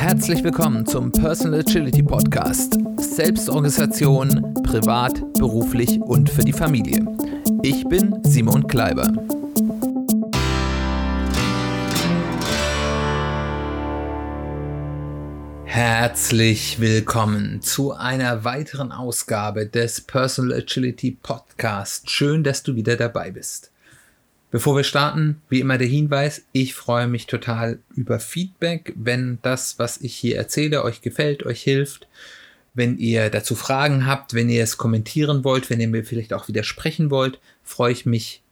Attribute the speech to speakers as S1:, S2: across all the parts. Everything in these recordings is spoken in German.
S1: Herzlich willkommen zum Personal Agility Podcast. Selbstorganisation, privat, beruflich und für die Familie. Ich bin Simon Kleiber. Herzlich willkommen zu einer weiteren Ausgabe des Personal Agility Podcast. Schön, dass du wieder dabei bist. Bevor wir starten, wie immer der Hinweis, ich freue mich total über Feedback, wenn das, was ich hier erzähle, euch gefällt, euch hilft. Wenn ihr dazu Fragen habt, wenn ihr es kommentieren wollt, wenn ihr mir vielleicht auch widersprechen wollt, freue ich mich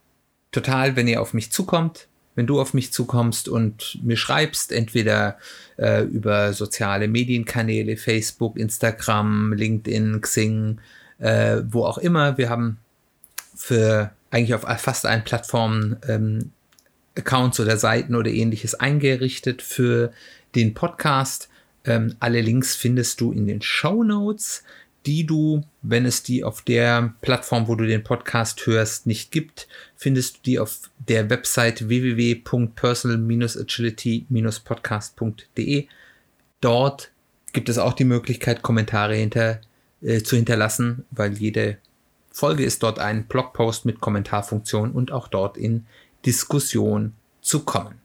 S1: total, wenn ihr auf mich zukommt, wenn du auf mich zukommst und mir schreibst, entweder äh, über soziale Medienkanäle, Facebook, Instagram, LinkedIn, Xing, äh, wo auch immer. Wir haben für eigentlich auf fast allen Plattformen ähm, Accounts oder Seiten oder ähnliches eingerichtet für den Podcast. Ähm, alle Links findest du in den Show Notes, die du, wenn es die auf der Plattform, wo du den Podcast hörst, nicht gibt, findest du die auf der Website www.personal-agility-podcast.de. Dort gibt es auch die Möglichkeit, Kommentare hinter, äh, zu hinterlassen, weil jede Folge ist dort ein Blogpost mit Kommentarfunktion und auch dort in Diskussion zu kommen.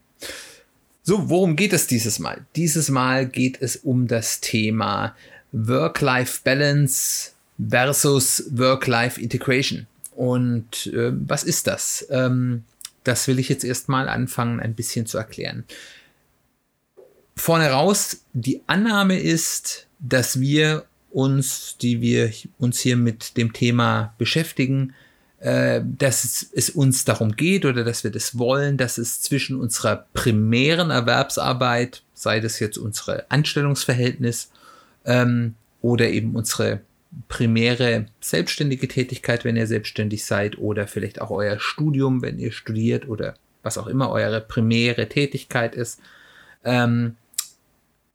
S1: So, worum geht es dieses Mal? Dieses Mal geht es um das Thema Work-Life-Balance versus Work-Life-Integration. Und äh, was ist das? Ähm, das will ich jetzt erstmal anfangen, ein bisschen zu erklären. Vorne raus, die Annahme ist, dass wir uns, die wir uns hier mit dem Thema beschäftigen, äh, dass es, uns darum geht oder dass wir das wollen, dass es zwischen unserer primären Erwerbsarbeit, sei das jetzt unsere Anstellungsverhältnis ähm, oder eben unsere primäre selbstständige Tätigkeit, wenn ihr selbstständig seid, oder vielleicht auch euer Studium, wenn ihr studiert oder was auch immer eure primäre Tätigkeit ist, ähm,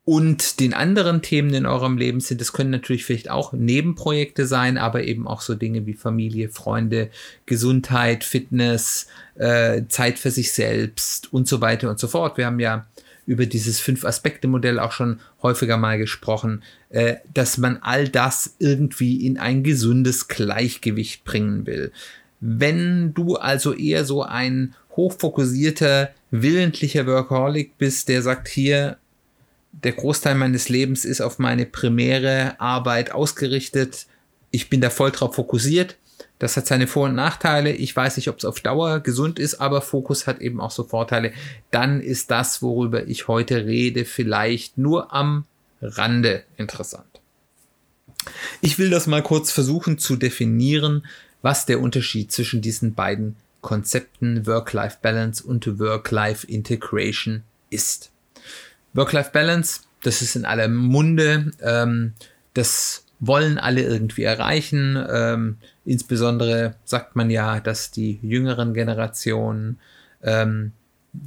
S1: und den anderen Themen in eurem Leben sind. Das können natürlich vielleicht auch Nebenprojekte sein, aber eben auch so Dinge wie Familie, Freunde, Gesundheit, Fitness, äh, Zeit für sich selbst und so weiter und so fort. Wir haben ja über dieses Fünf-Aspekte-Modell auch schon häufiger mal gesprochen, äh, dass man all das irgendwie in ein gesundes Gleichgewicht bringen will. Wenn du also eher so ein hochfokussierter, willentlicher Workaholic bist, der sagt, hier, der Großteil meines Lebens ist auf meine primäre Arbeit ausgerichtet. Ich bin da voll drauf fokussiert. Das hat seine Vor- und Nachteile. Ich weiß nicht, ob es auf Dauer gesund ist, aber Fokus hat eben auch so Vorteile. Dann ist das, worüber ich heute rede, vielleicht nur am Rande interessant. Ich will das mal kurz versuchen zu definieren, was der Unterschied zwischen diesen beiden Konzepten Work-Life-Balance und Work-Life-Integration ist. Work-Life-Balance, das ist in aller Munde. Ähm, das wollen alle irgendwie erreichen. Ähm, insbesondere sagt man ja, dass die jüngeren Generationen, ähm,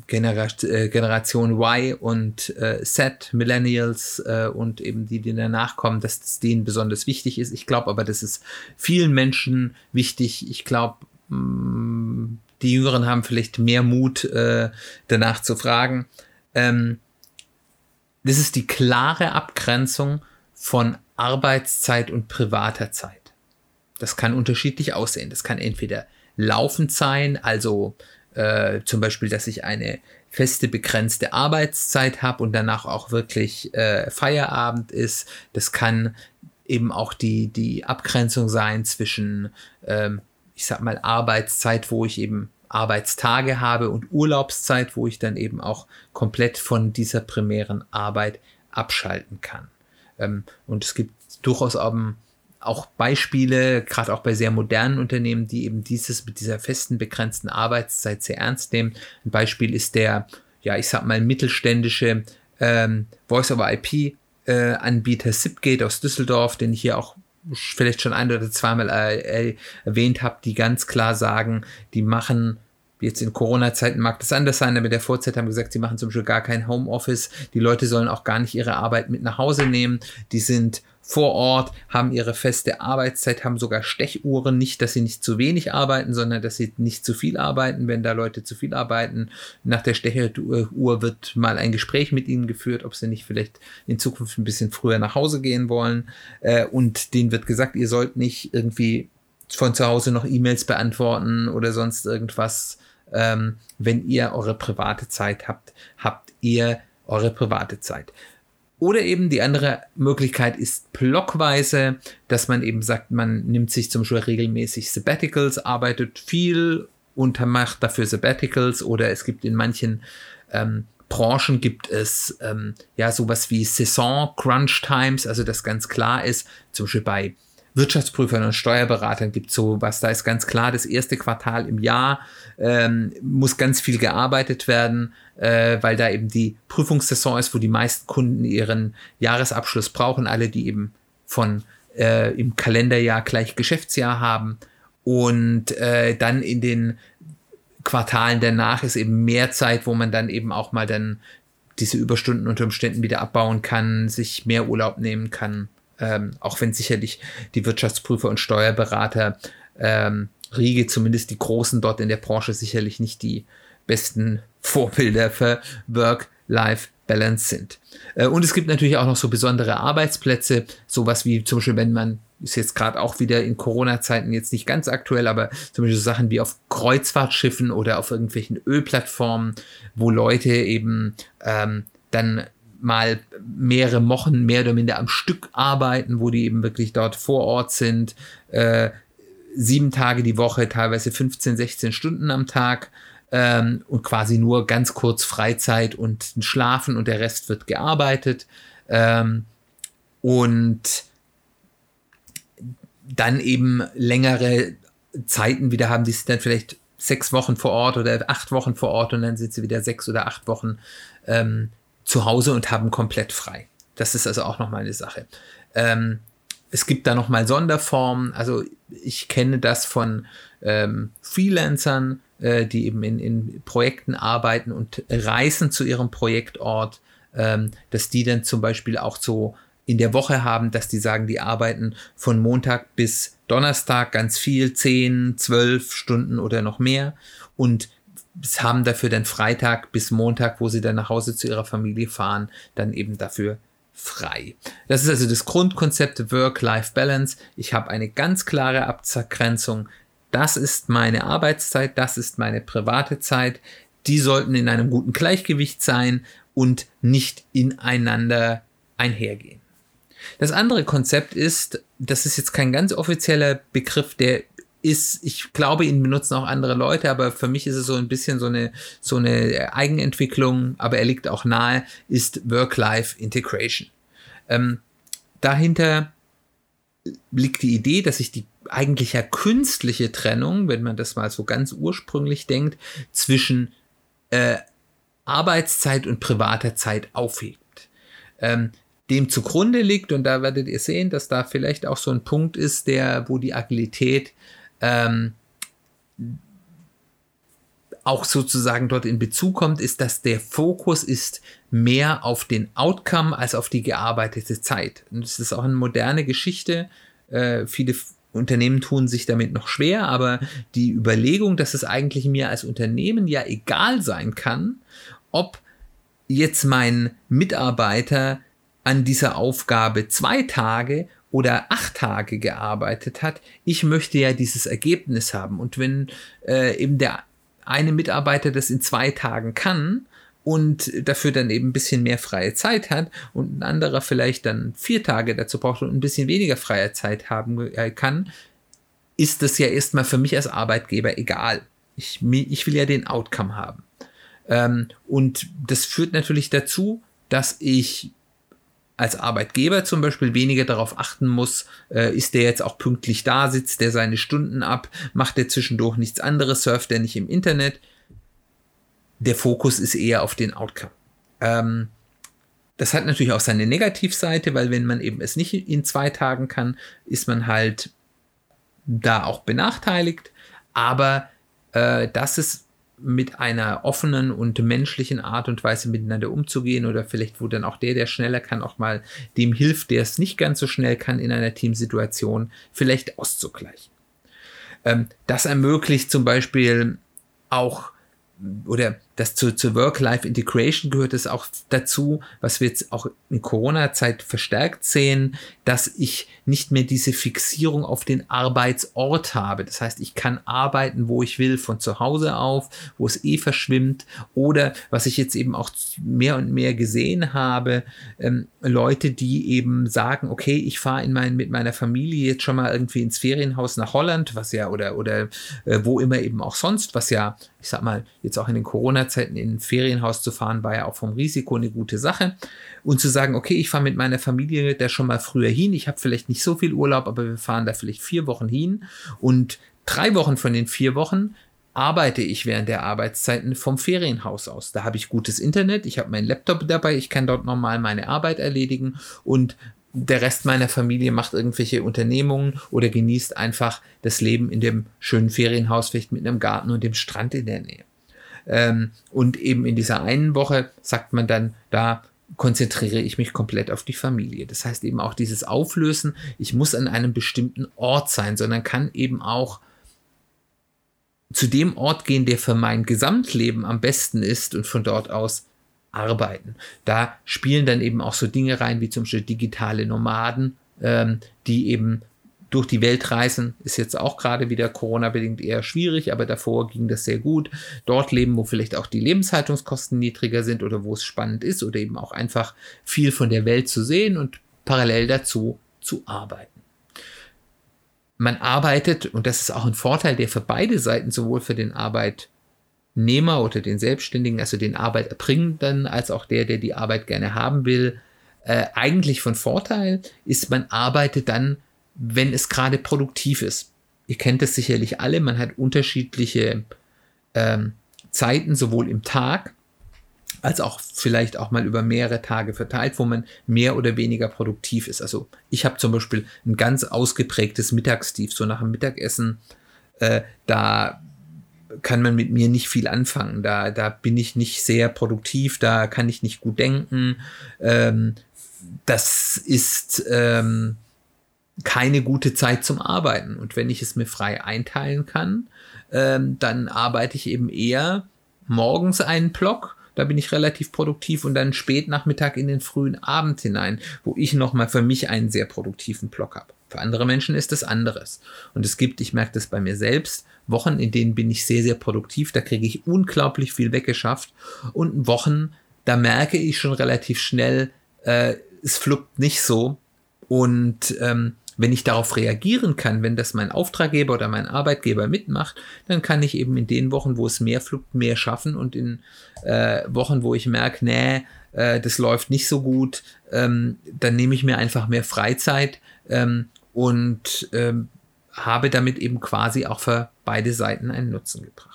S1: Genera äh, Generation Y und äh, Z, Millennials äh, und eben die, die danach kommen, dass das denen besonders wichtig ist. Ich glaube aber, das ist vielen Menschen wichtig. Ich glaube, mm, die Jüngeren haben vielleicht mehr Mut, äh, danach zu fragen. Ähm, das ist die klare Abgrenzung von Arbeitszeit und privater Zeit. Das kann unterschiedlich aussehen. Das kann entweder laufend sein, also äh, zum Beispiel, dass ich eine feste begrenzte Arbeitszeit habe und danach auch wirklich äh, Feierabend ist. Das kann eben auch die, die Abgrenzung sein zwischen, ähm, ich sag mal, Arbeitszeit, wo ich eben Arbeitstage habe und Urlaubszeit, wo ich dann eben auch komplett von dieser primären Arbeit abschalten kann. Ähm, und es gibt durchaus auch Beispiele, gerade auch bei sehr modernen Unternehmen, die eben dieses mit dieser festen begrenzten Arbeitszeit sehr ernst nehmen. Ein Beispiel ist der, ja, ich sag mal, mittelständische ähm, Voice-over-IP-Anbieter äh, Zipgate aus Düsseldorf, den ich hier auch vielleicht schon ein oder zweimal äh, erwähnt habe, die ganz klar sagen, die machen Jetzt in Corona-Zeiten mag das anders sein, aber der Vorzeit haben gesagt, sie machen zum Beispiel gar kein Homeoffice. Die Leute sollen auch gar nicht ihre Arbeit mit nach Hause nehmen. Die sind vor Ort, haben ihre feste Arbeitszeit, haben sogar Stechuhren. Nicht, dass sie nicht zu wenig arbeiten, sondern dass sie nicht zu viel arbeiten. Wenn da Leute zu viel arbeiten, nach der Stechuhr wird mal ein Gespräch mit ihnen geführt, ob sie nicht vielleicht in Zukunft ein bisschen früher nach Hause gehen wollen. Äh, und denen wird gesagt, ihr sollt nicht irgendwie von zu Hause noch E-Mails beantworten oder sonst irgendwas. Ähm, wenn ihr eure private Zeit habt, habt ihr eure private Zeit. Oder eben die andere Möglichkeit ist blockweise, dass man eben sagt, man nimmt sich zum Beispiel regelmäßig Sabbaticals, arbeitet viel und macht dafür Sabbaticals oder es gibt in manchen ähm, Branchen gibt es ähm, ja sowas wie Saison Crunch Times, also das ganz klar ist, zum Beispiel bei Wirtschaftsprüfern und Steuerberatern gibt so was. Da ist ganz klar, das erste Quartal im Jahr ähm, muss ganz viel gearbeitet werden, äh, weil da eben die Prüfungssaison ist, wo die meisten Kunden ihren Jahresabschluss brauchen, alle, die eben von äh, im Kalenderjahr gleich Geschäftsjahr haben. Und äh, dann in den Quartalen danach ist eben mehr Zeit, wo man dann eben auch mal dann diese Überstunden unter Umständen wieder abbauen kann, sich mehr Urlaub nehmen kann ähm, auch wenn sicherlich die Wirtschaftsprüfer und Steuerberater ähm, Riege, zumindest die Großen dort in der Branche, sicherlich nicht die besten Vorbilder für Work-Life-Balance sind. Äh, und es gibt natürlich auch noch so besondere Arbeitsplätze, sowas wie zum Beispiel, wenn man ist jetzt gerade auch wieder in Corona-Zeiten jetzt nicht ganz aktuell, aber zum Beispiel so Sachen wie auf Kreuzfahrtschiffen oder auf irgendwelchen Ölplattformen, wo Leute eben ähm, dann mal mehrere Wochen mehr oder minder am Stück arbeiten, wo die eben wirklich dort vor Ort sind, äh, sieben Tage die Woche, teilweise 15, 16 Stunden am Tag ähm, und quasi nur ganz kurz Freizeit und Schlafen und der Rest wird gearbeitet. Ähm, und dann eben längere Zeiten wieder haben, die sind dann vielleicht sechs Wochen vor Ort oder acht Wochen vor Ort und dann sind sie wieder sechs oder acht Wochen ähm, zu Hause und haben komplett frei. Das ist also auch nochmal eine Sache. Ähm, es gibt da nochmal Sonderformen. Also ich kenne das von ähm, Freelancern, äh, die eben in, in Projekten arbeiten und reisen zu ihrem Projektort, ähm, dass die dann zum Beispiel auch so in der Woche haben, dass die sagen, die arbeiten von Montag bis Donnerstag ganz viel, 10, 12 Stunden oder noch mehr und haben dafür dann Freitag bis Montag, wo sie dann nach Hause zu ihrer Familie fahren, dann eben dafür frei. Das ist also das Grundkonzept Work-Life-Balance. Ich habe eine ganz klare Abgrenzung. Das ist meine Arbeitszeit, das ist meine private Zeit. Die sollten in einem guten Gleichgewicht sein und nicht ineinander einhergehen. Das andere Konzept ist, das ist jetzt kein ganz offizieller Begriff, der ist, ich glaube, ihn benutzen auch andere Leute, aber für mich ist es so ein bisschen so eine, so eine Eigenentwicklung, aber er liegt auch nahe, ist Work-Life-Integration. Ähm, dahinter liegt die Idee, dass sich die eigentlich ja künstliche Trennung, wenn man das mal so ganz ursprünglich denkt, zwischen äh, Arbeitszeit und privater Zeit aufhebt. Ähm, dem zugrunde liegt, und da werdet ihr sehen, dass da vielleicht auch so ein Punkt ist, der, wo die Agilität ähm, auch sozusagen dort in Bezug kommt, ist, dass der Fokus ist mehr auf den Outcome als auf die gearbeitete Zeit. Und das ist auch eine moderne Geschichte. Äh, viele Unternehmen tun sich damit noch schwer, aber die Überlegung, dass es eigentlich mir als Unternehmen ja egal sein kann, ob jetzt mein Mitarbeiter an dieser Aufgabe zwei Tage oder acht Tage gearbeitet hat, ich möchte ja dieses Ergebnis haben. Und wenn äh, eben der eine Mitarbeiter das in zwei Tagen kann und dafür dann eben ein bisschen mehr freie Zeit hat und ein anderer vielleicht dann vier Tage dazu braucht und ein bisschen weniger freie Zeit haben äh, kann, ist das ja erstmal für mich als Arbeitgeber egal. Ich, ich will ja den Outcome haben. Ähm, und das führt natürlich dazu, dass ich als Arbeitgeber zum Beispiel weniger darauf achten muss, äh, ist der jetzt auch pünktlich da, sitzt der seine Stunden ab, macht der zwischendurch nichts anderes, surft der nicht im Internet. Der Fokus ist eher auf den Outcome. Ähm, das hat natürlich auch seine Negativseite, weil wenn man eben es nicht in zwei Tagen kann, ist man halt da auch benachteiligt. Aber äh, das ist mit einer offenen und menschlichen Art und Weise miteinander umzugehen oder vielleicht wo dann auch der, der schneller kann, auch mal dem hilft, der es nicht ganz so schnell kann in einer Teamsituation, vielleicht auszugleichen. Ähm, das ermöglicht zum Beispiel auch oder das zu, zur Work-Life-Integration gehört es auch dazu, was wir jetzt auch in Corona-Zeit verstärkt sehen, dass ich nicht mehr diese Fixierung auf den Arbeitsort habe. Das heißt, ich kann arbeiten, wo ich will, von zu Hause auf, wo es eh verschwimmt. Oder was ich jetzt eben auch mehr und mehr gesehen habe, ähm, Leute, die eben sagen, okay, ich fahre in mein, mit meiner Familie jetzt schon mal irgendwie ins Ferienhaus nach Holland, was ja, oder, oder äh, wo immer eben auch sonst, was ja, ich sag mal, jetzt auch in den Corona-Zeiten in ein Ferienhaus zu fahren, war ja auch vom Risiko eine gute Sache. Und zu sagen, okay, ich fahre mit meiner Familie da schon mal früher hin, ich habe vielleicht nicht so viel Urlaub, aber wir fahren da vielleicht vier Wochen hin und drei Wochen von den vier Wochen arbeite ich während der Arbeitszeiten vom Ferienhaus aus. Da habe ich gutes Internet, ich habe meinen Laptop dabei, ich kann dort normal meine Arbeit erledigen und der Rest meiner Familie macht irgendwelche Unternehmungen oder genießt einfach das Leben in dem schönen Ferienhaus, vielleicht mit einem Garten und dem Strand in der Nähe. Ähm, und eben in dieser einen Woche sagt man dann, da konzentriere ich mich komplett auf die Familie. Das heißt eben auch dieses Auflösen, ich muss an einem bestimmten Ort sein, sondern kann eben auch zu dem Ort gehen, der für mein Gesamtleben am besten ist und von dort aus arbeiten. Da spielen dann eben auch so Dinge rein, wie zum Beispiel digitale Nomaden, ähm, die eben durch die Welt reisen ist jetzt auch gerade wieder Corona-bedingt eher schwierig, aber davor ging das sehr gut. Dort leben, wo vielleicht auch die Lebenshaltungskosten niedriger sind oder wo es spannend ist oder eben auch einfach viel von der Welt zu sehen und parallel dazu zu arbeiten. Man arbeitet, und das ist auch ein Vorteil, der für beide Seiten, sowohl für den Arbeitnehmer oder den Selbstständigen, also den Arbeiterbringenden, als auch der, der die Arbeit gerne haben will, äh, eigentlich von Vorteil ist, man arbeitet dann wenn es gerade produktiv ist. Ihr kennt das sicherlich alle, man hat unterschiedliche ähm, Zeiten, sowohl im Tag als auch vielleicht auch mal über mehrere Tage verteilt, wo man mehr oder weniger produktiv ist. Also ich habe zum Beispiel ein ganz ausgeprägtes Mittagstief, so nach dem Mittagessen, äh, da kann man mit mir nicht viel anfangen. Da, da bin ich nicht sehr produktiv, da kann ich nicht gut denken. Ähm, das ist ähm, keine gute Zeit zum Arbeiten. Und wenn ich es mir frei einteilen kann, ähm, dann arbeite ich eben eher morgens einen Block. Da bin ich relativ produktiv und dann spät Nachmittag in den frühen Abend hinein, wo ich nochmal für mich einen sehr produktiven Block habe. Für andere Menschen ist das anderes. Und es gibt, ich merke das bei mir selbst, Wochen, in denen bin ich sehr, sehr produktiv. Da kriege ich unglaublich viel weggeschafft. Und Wochen, da merke ich schon relativ schnell, äh, es fluppt nicht so. Und ähm, wenn ich darauf reagieren kann, wenn das mein Auftraggeber oder mein Arbeitgeber mitmacht, dann kann ich eben in den Wochen, wo es mehr flugt, mehr schaffen und in äh, Wochen, wo ich merke, nee, äh, das läuft nicht so gut, ähm, dann nehme ich mir einfach mehr Freizeit ähm, und ähm, habe damit eben quasi auch für beide Seiten einen Nutzen gebracht.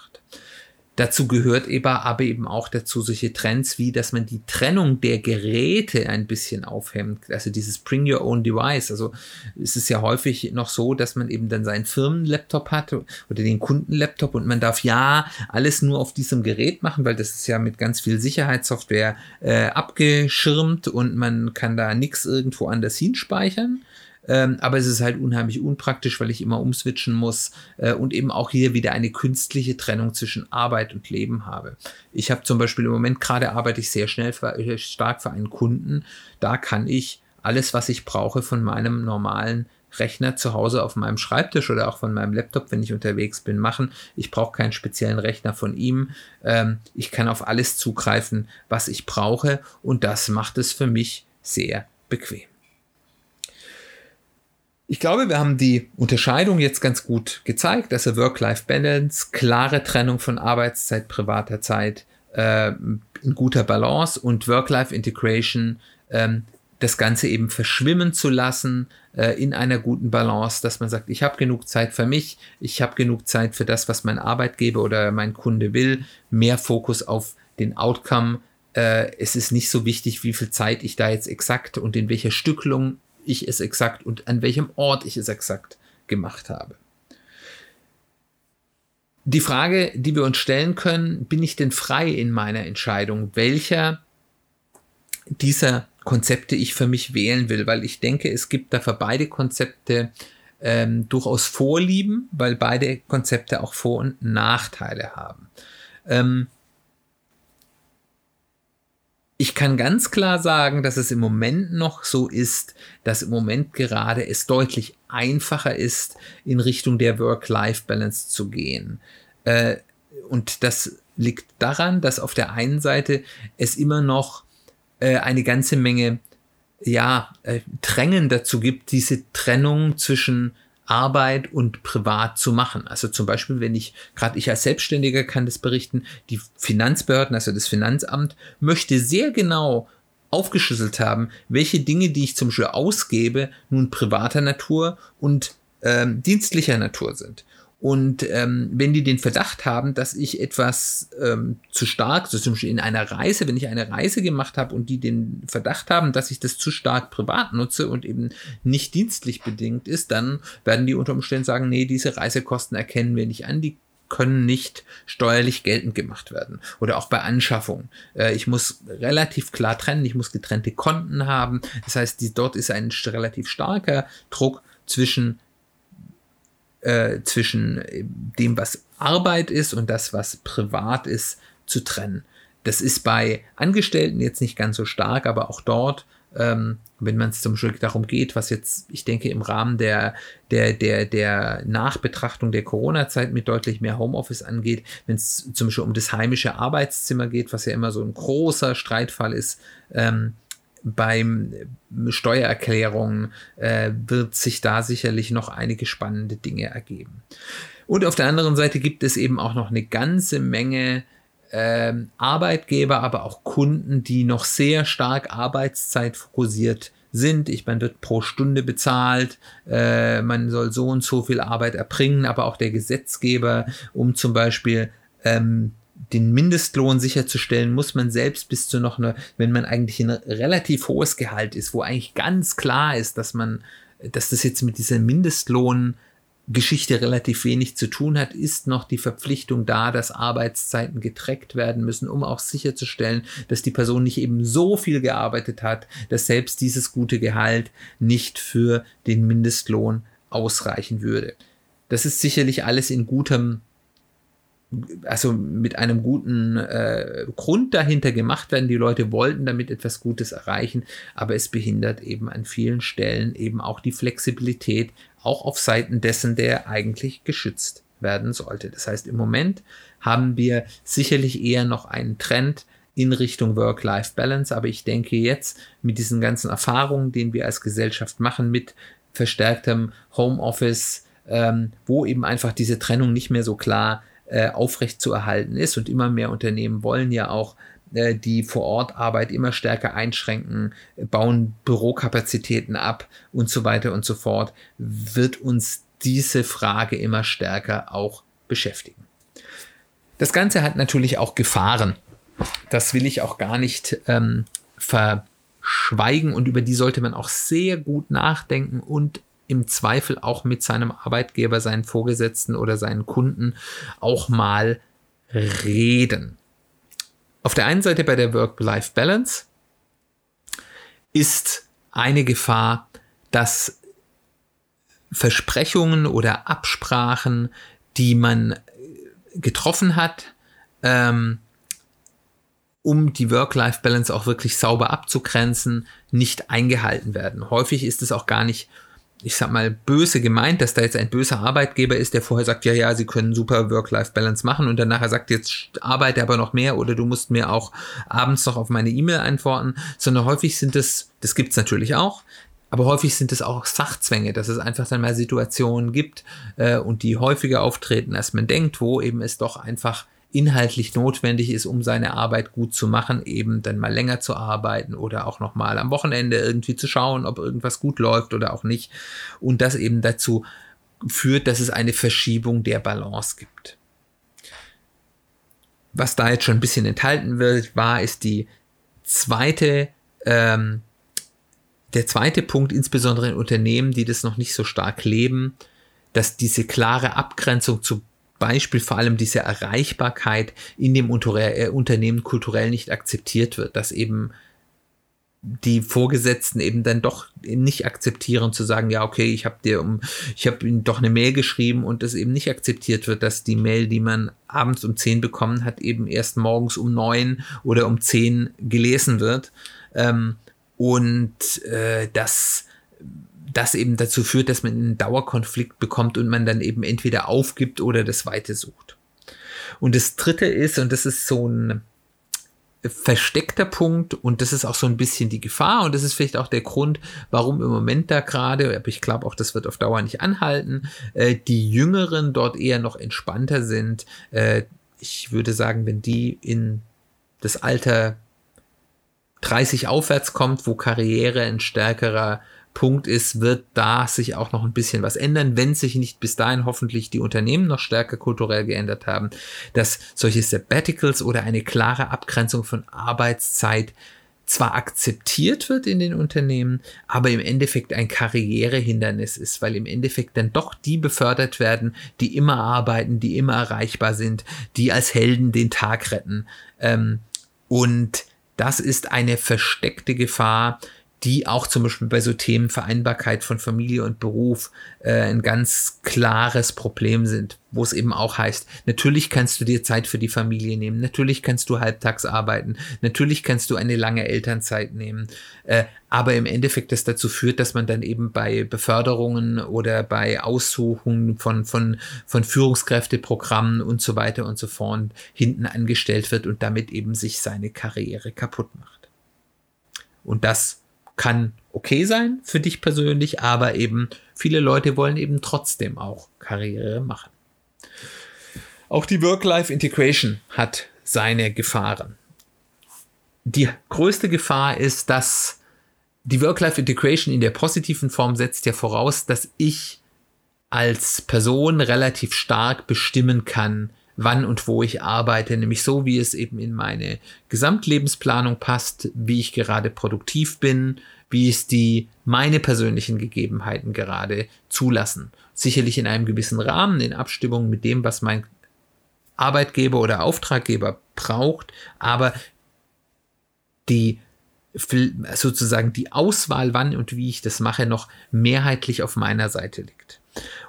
S1: Dazu gehört eben aber eben auch dazu solche Trends wie, dass man die Trennung der Geräte ein bisschen aufhemmt. Also dieses Bring Your Own Device. Also es ist ja häufig noch so, dass man eben dann seinen Firmenlaptop hat oder den Kundenlaptop und man darf ja alles nur auf diesem Gerät machen, weil das ist ja mit ganz viel Sicherheitssoftware äh, abgeschirmt und man kann da nichts irgendwo anders hinspeichern. Ähm, aber es ist halt unheimlich unpraktisch, weil ich immer umswitchen muss äh, und eben auch hier wieder eine künstliche Trennung zwischen Arbeit und Leben habe. Ich habe zum Beispiel im Moment gerade arbeite ich sehr schnell für, äh, stark für einen Kunden. Da kann ich alles, was ich brauche von meinem normalen Rechner zu Hause auf meinem Schreibtisch oder auch von meinem Laptop, wenn ich unterwegs bin, machen. Ich brauche keinen speziellen Rechner von ihm. Ähm, ich kann auf alles zugreifen, was ich brauche und das macht es für mich sehr bequem. Ich glaube, wir haben die Unterscheidung jetzt ganz gut gezeigt, also Work-Life-Balance, klare Trennung von Arbeitszeit, privater Zeit, äh, in guter Balance und Work-Life-Integration, ähm, das Ganze eben verschwimmen zu lassen äh, in einer guten Balance, dass man sagt, ich habe genug Zeit für mich, ich habe genug Zeit für das, was mein Arbeitgeber oder mein Kunde will, mehr Fokus auf den Outcome. Äh, es ist nicht so wichtig, wie viel Zeit ich da jetzt exakt und in welcher Stücklung ich es exakt und an welchem Ort ich es exakt gemacht habe. die Frage, die wir uns stellen können, bin ich denn frei in meiner Entscheidung, welcher dieser Konzepte ich für mich wählen will, weil ich denke, es gibt da für beide Konzepte ähm, durchaus Vorlieben, weil beide Konzepte auch Vor- und Nachteile haben. Ähm, ich kann ganz klar sagen, dass es im Moment noch so ist, dass im Moment gerade es deutlich einfacher ist, in Richtung der Work-Life-Balance zu gehen. Äh, und das liegt daran, dass auf der einen Seite es immer noch äh, eine ganze Menge ja, äh, Drängen dazu gibt, diese Trennung zwischen Arbeit und privat zu machen. Also zum Beispiel, wenn ich, gerade ich als Selbstständiger kann das berichten, die Finanzbehörden, also das Finanzamt, möchte sehr genau aufgeschlüsselt haben, welche Dinge, die ich zum Beispiel ausgebe, nun privater Natur und ähm, dienstlicher Natur sind. Und ähm, wenn die den Verdacht haben, dass ich etwas ähm, zu stark, so zum Beispiel in einer Reise, wenn ich eine Reise gemacht habe und die den Verdacht haben, dass ich das zu stark privat nutze und eben nicht dienstlich bedingt ist, dann werden die unter Umständen sagen, nee, diese Reisekosten erkennen wir nicht an, die können nicht steuerlich geltend gemacht werden. Oder auch bei Anschaffung. Äh, ich muss relativ klar trennen, ich muss getrennte Konten haben. Das heißt, die, dort ist ein relativ starker Druck zwischen äh, zwischen dem, was Arbeit ist und das, was privat ist, zu trennen. Das ist bei Angestellten jetzt nicht ganz so stark, aber auch dort, ähm, wenn man es zum Beispiel darum geht, was jetzt, ich denke, im Rahmen der, der, der, der Nachbetrachtung der Corona-Zeit mit deutlich mehr Homeoffice angeht, wenn es zum Beispiel um das heimische Arbeitszimmer geht, was ja immer so ein großer Streitfall ist, ähm, beim Steuererklärungen äh, wird sich da sicherlich noch einige spannende Dinge ergeben. Und auf der anderen Seite gibt es eben auch noch eine ganze Menge äh, Arbeitgeber, aber auch Kunden, die noch sehr stark Arbeitszeit fokussiert sind. Ich meine, wird pro Stunde bezahlt, äh, man soll so und so viel Arbeit erbringen, aber auch der Gesetzgeber, um zum Beispiel ähm, den Mindestlohn sicherzustellen, muss man selbst bis zu noch eine, wenn man eigentlich ein relativ hohes Gehalt ist, wo eigentlich ganz klar ist, dass man, dass das jetzt mit dieser Mindestlohngeschichte relativ wenig zu tun hat, ist noch die Verpflichtung da, dass Arbeitszeiten getrackt werden müssen, um auch sicherzustellen, dass die Person nicht eben so viel gearbeitet hat, dass selbst dieses gute Gehalt nicht für den Mindestlohn ausreichen würde. Das ist sicherlich alles in gutem also mit einem guten äh, Grund dahinter gemacht werden. Die Leute wollten damit etwas Gutes erreichen, aber es behindert eben an vielen Stellen eben auch die Flexibilität, auch auf Seiten dessen, der eigentlich geschützt werden sollte. Das heißt, im Moment haben wir sicherlich eher noch einen Trend in Richtung Work-Life-Balance, aber ich denke jetzt mit diesen ganzen Erfahrungen, den wir als Gesellschaft machen, mit verstärktem Homeoffice, ähm, wo eben einfach diese Trennung nicht mehr so klar äh, aufrecht zu erhalten ist. Und immer mehr Unternehmen wollen ja auch äh, die Vor-Ort-Arbeit immer stärker einschränken, bauen Bürokapazitäten ab und so weiter und so fort, wird uns diese Frage immer stärker auch beschäftigen. Das Ganze hat natürlich auch Gefahren. Das will ich auch gar nicht ähm, verschweigen und über die sollte man auch sehr gut nachdenken und im Zweifel auch mit seinem Arbeitgeber, seinen Vorgesetzten oder seinen Kunden auch mal reden. Auf der einen Seite bei der Work-Life-Balance ist eine Gefahr, dass Versprechungen oder Absprachen, die man getroffen hat, ähm, um die Work-Life-Balance auch wirklich sauber abzugrenzen, nicht eingehalten werden. Häufig ist es auch gar nicht ich sag mal, böse gemeint, dass da jetzt ein böser Arbeitgeber ist, der vorher sagt, ja, ja, sie können super Work-Life-Balance machen und dann nachher sagt, jetzt arbeite aber noch mehr oder du musst mir auch abends noch auf meine E-Mail antworten, sondern häufig sind es, das gibt's natürlich auch, aber häufig sind es auch Sachzwänge, dass es einfach dann mal Situationen gibt äh, und die häufiger auftreten, als man denkt, wo eben es doch einfach inhaltlich notwendig ist, um seine Arbeit gut zu machen, eben dann mal länger zu arbeiten oder auch noch mal am Wochenende irgendwie zu schauen, ob irgendwas gut läuft oder auch nicht. Und das eben dazu führt, dass es eine Verschiebung der Balance gibt. Was da jetzt schon ein bisschen enthalten wird, war, ist die zweite, ähm, der zweite Punkt, insbesondere in Unternehmen, die das noch nicht so stark leben, dass diese klare Abgrenzung zu Beispiel vor allem diese Erreichbarkeit in dem äh, Unternehmen kulturell nicht akzeptiert wird, dass eben die Vorgesetzten eben dann doch nicht akzeptieren zu sagen, ja, okay, ich habe dir um, ich habe ihnen doch eine Mail geschrieben und es eben nicht akzeptiert wird, dass die Mail, die man abends um 10 bekommen hat, eben erst morgens um 9 oder um 10 gelesen wird. Ähm, und äh, das das eben dazu führt, dass man einen Dauerkonflikt bekommt und man dann eben entweder aufgibt oder das Weite sucht. Und das dritte ist, und das ist so ein versteckter Punkt und das ist auch so ein bisschen die Gefahr und das ist vielleicht auch der Grund, warum im Moment da gerade, aber ich glaube auch, das wird auf Dauer nicht anhalten, äh, die Jüngeren dort eher noch entspannter sind. Äh, ich würde sagen, wenn die in das Alter 30 aufwärts kommt, wo Karriere ein stärkerer Punkt ist, wird da sich auch noch ein bisschen was ändern, wenn sich nicht bis dahin hoffentlich die Unternehmen noch stärker kulturell geändert haben, dass solche Sabbaticals oder eine klare Abgrenzung von Arbeitszeit zwar akzeptiert wird in den Unternehmen, aber im Endeffekt ein Karrierehindernis ist, weil im Endeffekt dann doch die befördert werden, die immer arbeiten, die immer erreichbar sind, die als Helden den Tag retten. Ähm, und das ist eine versteckte Gefahr, die auch zum Beispiel bei so Themen Vereinbarkeit von Familie und Beruf äh, ein ganz klares Problem sind, wo es eben auch heißt, natürlich kannst du dir Zeit für die Familie nehmen, natürlich kannst du halbtags arbeiten, natürlich kannst du eine lange Elternzeit nehmen, äh, aber im Endeffekt das dazu führt, dass man dann eben bei Beförderungen oder bei Aussuchungen von, von, von Führungskräfteprogrammen und so weiter und so fort hinten angestellt wird und damit eben sich seine Karriere kaputt macht. Und das kann okay sein für dich persönlich, aber eben viele Leute wollen eben trotzdem auch Karriere machen. Auch die Work-Life-Integration hat seine Gefahren. Die größte Gefahr ist, dass die Work-Life-Integration in der positiven Form setzt ja voraus, dass ich als Person relativ stark bestimmen kann, wann und wo ich arbeite, nämlich so, wie es eben in meine Gesamtlebensplanung passt, wie ich gerade produktiv bin, wie es die meine persönlichen Gegebenheiten gerade zulassen. Sicherlich in einem gewissen Rahmen, in Abstimmung mit dem, was mein Arbeitgeber oder Auftraggeber braucht, aber die sozusagen die Auswahl, wann und wie ich das mache, noch mehrheitlich auf meiner Seite liegt.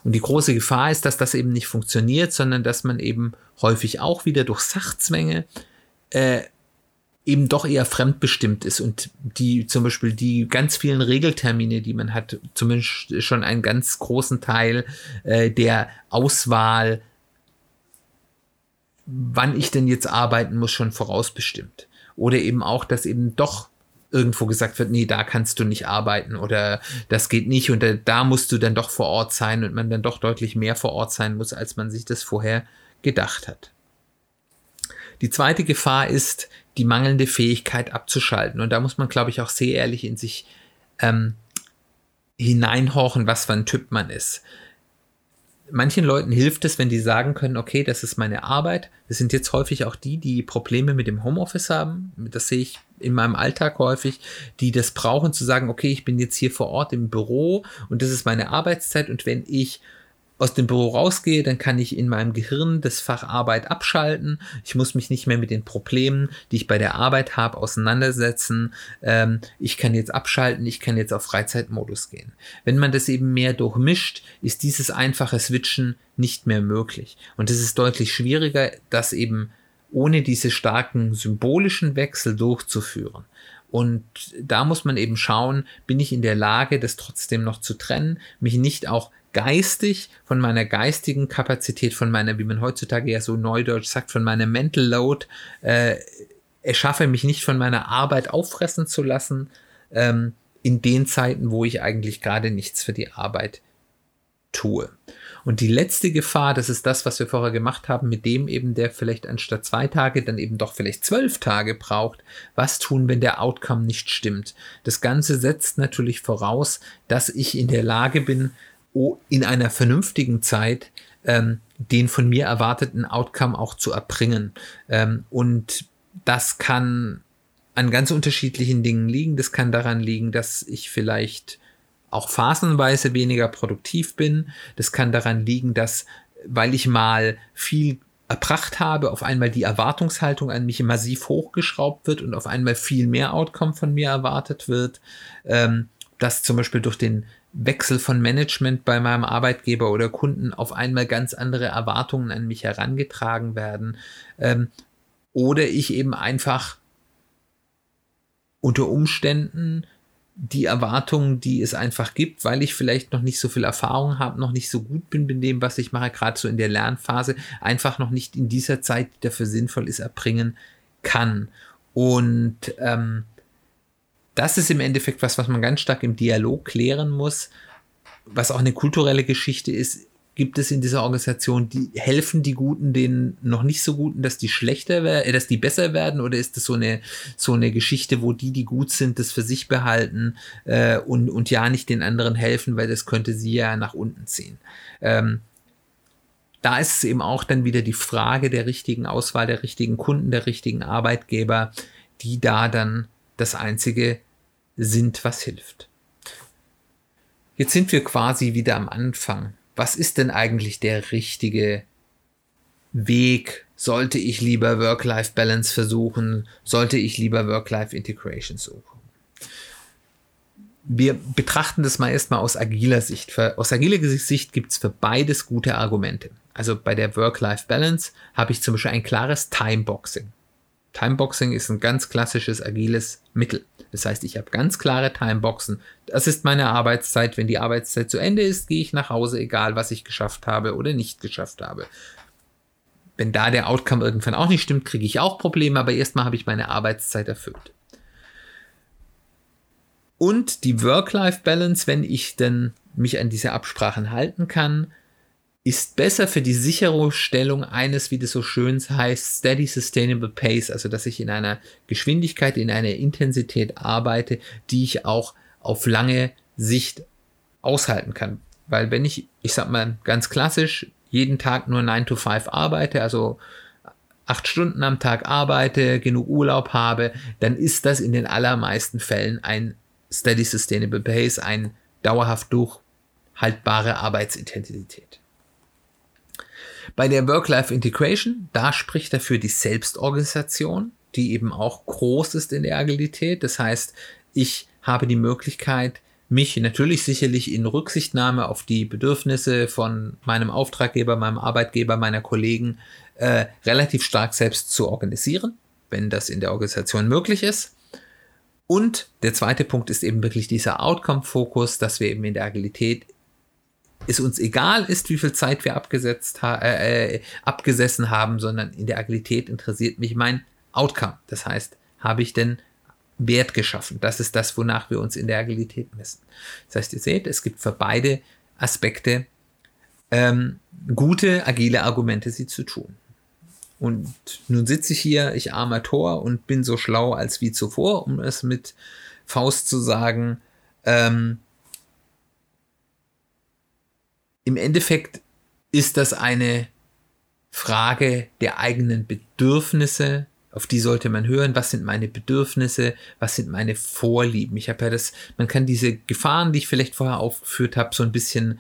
S1: Und die große Gefahr ist, dass das eben nicht funktioniert, sondern dass man eben häufig auch wieder durch Sachzwänge äh, eben doch eher fremdbestimmt ist und die zum Beispiel die ganz vielen Regeltermine, die man hat, zumindest schon einen ganz großen Teil äh, der Auswahl, wann ich denn jetzt arbeiten muss, schon vorausbestimmt. Oder eben auch, dass eben doch irgendwo gesagt wird, nee, da kannst du nicht arbeiten oder das geht nicht und da, musst du dann doch vor Ort sein und man dann doch deutlich mehr vor Ort sein muss, als man sich das vorher gedacht hat. Die zweite Gefahr ist die mangelnde Fähigkeit abzuschalten. Und da muss man, glaube ich, auch sehr ehrlich in sich ähm, hineinhorchen, was für ein Typ man ist. Manchen Leuten hilft es, wenn die sagen können, okay, das ist meine Arbeit. Das sind jetzt häufig auch die, die Probleme mit dem Homeoffice haben. Das sehe ich in meinem Alltag häufig, die das brauchen zu sagen, okay, ich bin jetzt hier vor Ort im Büro und das ist meine Arbeitszeit und wenn ich aus dem Büro rausgehe, dann kann ich in meinem Gehirn das Fach Arbeit abschalten. Ich muss mich nicht mehr mit den Problemen, die ich bei der Arbeit habe, auseinandersetzen. Ähm, ich kann jetzt abschalten, ich kann jetzt auf Freizeitmodus gehen. Wenn man das eben mehr durchmischt, ist dieses einfache Switchen nicht mehr möglich. Und es ist deutlich schwieriger, das eben ohne diese starken symbolischen Wechsel durchzuführen. Und da muss man eben schauen, bin ich in der Lage, das trotzdem noch zu trennen, mich nicht auch geistig, von meiner geistigen Kapazität, von meiner, wie man heutzutage ja so neudeutsch sagt, von meiner Mental Load, äh, erschaffe mich nicht von meiner Arbeit auffressen zu lassen, ähm, in den Zeiten, wo ich eigentlich gerade nichts für die Arbeit tue. Und die letzte Gefahr, das ist das, was wir vorher gemacht haben, mit dem eben der vielleicht anstatt zwei Tage dann eben doch vielleicht zwölf Tage braucht. Was tun, wenn der Outcome nicht stimmt? Das Ganze setzt natürlich voraus, dass ich in der Lage bin, in einer vernünftigen Zeit ähm, den von mir erwarteten Outcome auch zu erbringen. Ähm, und das kann an ganz unterschiedlichen Dingen liegen. Das kann daran liegen, dass ich vielleicht auch phasenweise weniger produktiv bin. Das kann daran liegen, dass weil ich mal viel erbracht habe, auf einmal die Erwartungshaltung an mich massiv hochgeschraubt wird und auf einmal viel mehr Outcome von mir erwartet wird, ähm, dass zum Beispiel durch den Wechsel von Management bei meinem Arbeitgeber oder Kunden auf einmal ganz andere Erwartungen an mich herangetragen werden. Ähm, oder ich eben einfach unter Umständen die Erwartungen, die es einfach gibt, weil ich vielleicht noch nicht so viel Erfahrung habe, noch nicht so gut bin mit dem, was ich mache, gerade so in der Lernphase, einfach noch nicht in dieser Zeit, die dafür sinnvoll ist, erbringen kann. Und ähm, das ist im Endeffekt was, was man ganz stark im Dialog klären muss, was auch eine kulturelle Geschichte ist. Gibt es in dieser Organisation, die helfen die Guten den noch nicht so Guten, dass die schlechter werden, äh, dass die besser werden, oder ist das so eine so eine Geschichte, wo die, die gut sind, das für sich behalten äh, und und ja nicht den anderen helfen, weil das könnte sie ja nach unten ziehen. Ähm, da ist es eben auch dann wieder die Frage der richtigen Auswahl, der richtigen Kunden, der richtigen Arbeitgeber, die da dann das einzige sind, was hilft. Jetzt sind wir quasi wieder am Anfang. Was ist denn eigentlich der richtige Weg? Sollte ich lieber Work-Life-Balance versuchen? Sollte ich lieber Work-Life-Integration suchen? Wir betrachten das mal erstmal aus agiler Sicht. Aus agiler Sicht gibt es für beides gute Argumente. Also bei der Work-Life-Balance habe ich zum Beispiel ein klares Timeboxing. Timeboxing ist ein ganz klassisches agiles Mittel. Das heißt, ich habe ganz klare Timeboxen. Das ist meine Arbeitszeit. Wenn die Arbeitszeit zu Ende ist, gehe ich nach Hause, egal was ich geschafft habe oder nicht geschafft habe. Wenn da der Outcome irgendwann auch nicht stimmt, kriege ich auch Probleme, aber erstmal habe ich meine Arbeitszeit erfüllt. Und die Work-Life-Balance, wenn ich denn mich an diese Absprachen halten kann, ist besser für die Sicherstellung eines, wie das so schön heißt, Steady Sustainable Pace, also dass ich in einer Geschwindigkeit, in einer Intensität arbeite, die ich auch auf lange Sicht aushalten kann. Weil wenn ich, ich sag mal ganz klassisch, jeden Tag nur 9 to 5 arbeite, also acht Stunden am Tag arbeite, genug Urlaub habe, dann ist das in den allermeisten Fällen ein Steady Sustainable Pace, ein dauerhaft durchhaltbare Arbeitsintensität. Bei der Work-Life-Integration, da spricht dafür die Selbstorganisation, die eben auch groß ist in der Agilität. Das heißt, ich habe die Möglichkeit, mich natürlich sicherlich in Rücksichtnahme auf die Bedürfnisse von meinem Auftraggeber, meinem Arbeitgeber, meiner Kollegen äh, relativ stark selbst zu organisieren, wenn das in der Organisation möglich ist. Und der zweite Punkt ist eben wirklich dieser Outcome-Fokus, dass wir eben in der Agilität es uns egal ist, wie viel Zeit wir abgesetzt ha äh, äh, abgesessen haben, sondern in der Agilität interessiert mich mein Outcome. Das heißt, habe ich denn Wert geschaffen? Das ist das, wonach wir uns in der Agilität messen. Das heißt, ihr seht, es gibt für beide Aspekte ähm, gute, agile Argumente, sie zu tun. Und nun sitze ich hier, ich armer Tor und bin so schlau als wie zuvor, um es mit Faust zu sagen. Ähm, im Endeffekt ist das eine Frage der eigenen Bedürfnisse, auf die sollte man hören, was sind meine Bedürfnisse, was sind meine Vorlieben. Ich habe ja das, man kann diese Gefahren, die ich vielleicht vorher aufgeführt habe, so ein bisschen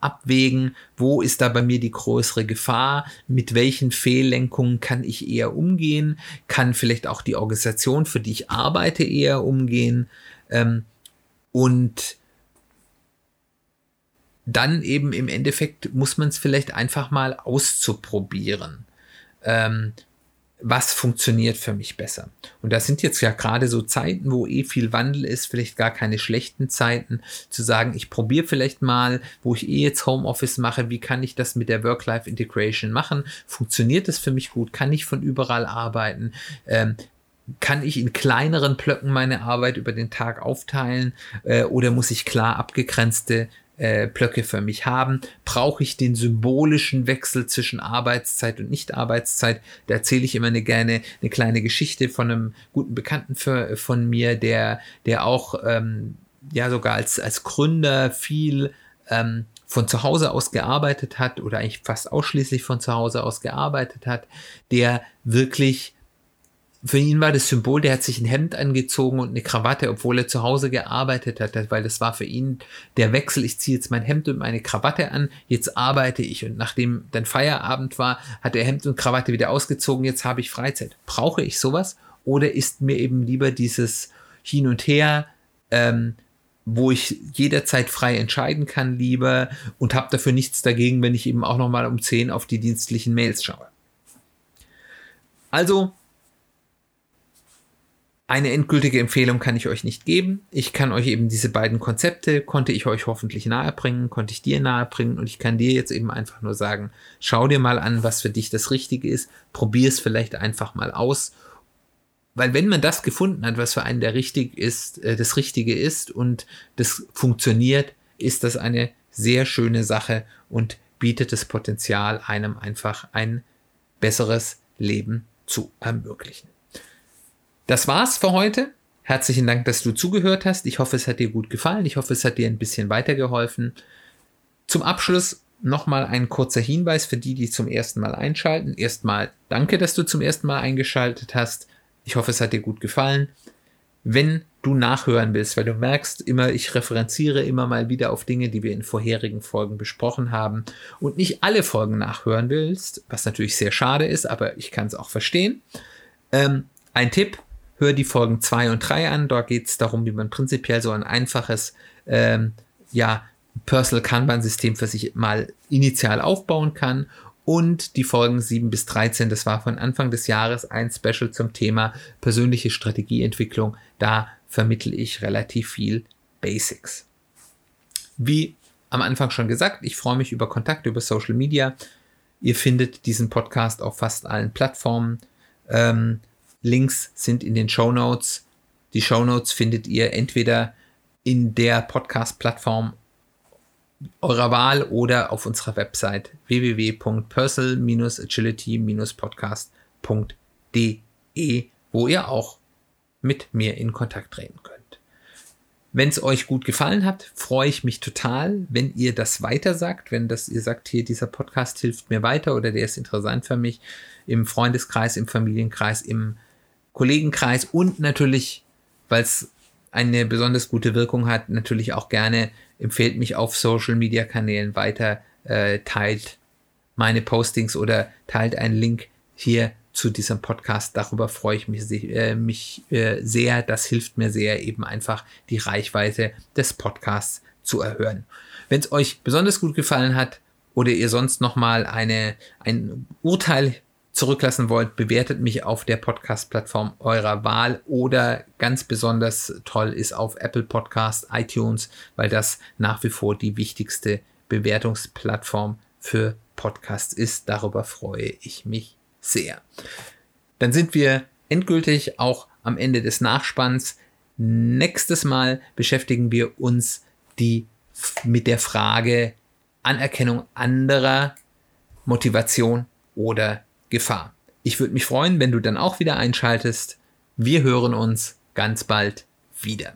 S1: abwägen, wo ist da bei mir die größere Gefahr, mit welchen Fehllenkungen kann ich eher umgehen, kann vielleicht auch die Organisation, für die ich arbeite, eher umgehen. Ähm, und dann eben im Endeffekt muss man es vielleicht einfach mal auszuprobieren. Ähm, was funktioniert für mich besser? Und das sind jetzt ja gerade so Zeiten, wo eh viel Wandel ist, vielleicht gar keine schlechten Zeiten, zu sagen, ich probiere vielleicht mal, wo ich eh jetzt Homeoffice mache, wie kann ich das mit der Work-Life-Integration machen? Funktioniert das für mich gut? Kann ich von überall arbeiten? Ähm, kann ich in kleineren Blöcken meine Arbeit über den Tag aufteilen äh, oder muss ich klar abgegrenzte äh, Blöcke für mich haben? Brauche ich den symbolischen Wechsel zwischen Arbeitszeit und Nicht-Arbeitszeit? Da erzähle ich immer eine gerne eine kleine Geschichte von einem guten Bekannten für, von mir, der, der auch ähm, ja sogar als, als Gründer viel ähm, von zu Hause aus gearbeitet hat oder eigentlich fast ausschließlich von zu Hause aus gearbeitet hat, der wirklich für ihn war das Symbol, der hat sich ein Hemd angezogen und eine Krawatte, obwohl er zu Hause gearbeitet hat, weil das war für ihn der Wechsel. Ich ziehe jetzt mein Hemd und meine Krawatte an, jetzt arbeite ich. Und nachdem dann Feierabend war, hat er Hemd und Krawatte wieder ausgezogen, jetzt habe ich Freizeit. Brauche ich sowas? Oder ist mir eben lieber dieses Hin und Her, ähm, wo ich jederzeit frei entscheiden kann, lieber und habe dafür nichts dagegen, wenn ich eben auch nochmal um 10 auf die dienstlichen Mails schaue. Also, eine endgültige Empfehlung kann ich euch nicht geben. Ich kann euch eben diese beiden Konzepte, konnte ich euch hoffentlich nahebringen, konnte ich dir nahebringen und ich kann dir jetzt eben einfach nur sagen, schau dir mal an, was für dich das Richtige ist, probier es vielleicht einfach mal aus. Weil wenn man das gefunden hat, was für einen der richtig ist, äh, das Richtige ist und das funktioniert, ist das eine sehr schöne Sache und bietet das Potenzial, einem einfach ein besseres Leben zu ermöglichen. Das war's für heute. Herzlichen Dank, dass du zugehört hast. Ich hoffe, es hat dir gut gefallen. Ich hoffe, es hat dir ein bisschen weitergeholfen. Zum Abschluss nochmal ein kurzer Hinweis für die, die zum ersten Mal einschalten. Erstmal danke, dass du zum ersten Mal eingeschaltet hast. Ich hoffe, es hat dir gut gefallen. Wenn du nachhören willst, weil du merkst immer, ich referenziere immer mal wieder auf Dinge, die wir in vorherigen Folgen besprochen haben und nicht alle Folgen nachhören willst, was natürlich sehr schade ist, aber ich kann es auch verstehen. Ähm, ein Tipp, hör die Folgen 2 und 3 an. Dort geht es darum, wie man prinzipiell so ein einfaches ähm, ja, Personal Kanban-System für sich mal initial aufbauen kann. Und die Folgen 7 bis 13, das war von Anfang des Jahres ein Special zum Thema persönliche Strategieentwicklung. Da vermittle ich relativ viel Basics. Wie am Anfang schon gesagt, ich freue mich über Kontakte über Social Media. Ihr findet diesen Podcast auf fast allen Plattformen. Ähm, Links sind in den Show Notes. Die Show Notes findet ihr entweder in der Podcast-Plattform eurer Wahl oder auf unserer Website www.personal-agility-podcast.de, wo ihr auch mit mir in Kontakt treten könnt. Wenn es euch gut gefallen hat, freue ich mich total, wenn ihr das weiter sagt, wenn das ihr sagt, hier dieser Podcast hilft mir weiter oder der ist interessant für mich im Freundeskreis, im Familienkreis, im Kollegenkreis und natürlich, weil es eine besonders gute Wirkung hat, natürlich auch gerne empfehlt mich auf Social Media Kanälen weiter, äh, teilt meine Postings oder teilt einen Link hier zu diesem Podcast. Darüber freue ich mich, äh, mich äh, sehr. Das hilft mir sehr, eben einfach die Reichweite des Podcasts zu erhöhen. Wenn es euch besonders gut gefallen hat oder ihr sonst nochmal eine, ein Urteil zurücklassen wollt, bewertet mich auf der Podcast-Plattform eurer Wahl oder ganz besonders toll ist auf Apple Podcast, iTunes, weil das nach wie vor die wichtigste Bewertungsplattform für Podcasts ist. Darüber freue ich mich sehr. Dann sind wir endgültig auch am Ende des Nachspanns. Nächstes Mal beschäftigen wir uns die, mit der Frage Anerkennung anderer, Motivation oder Gefahr. Ich würde mich freuen, wenn du dann auch wieder einschaltest. Wir hören uns ganz bald wieder.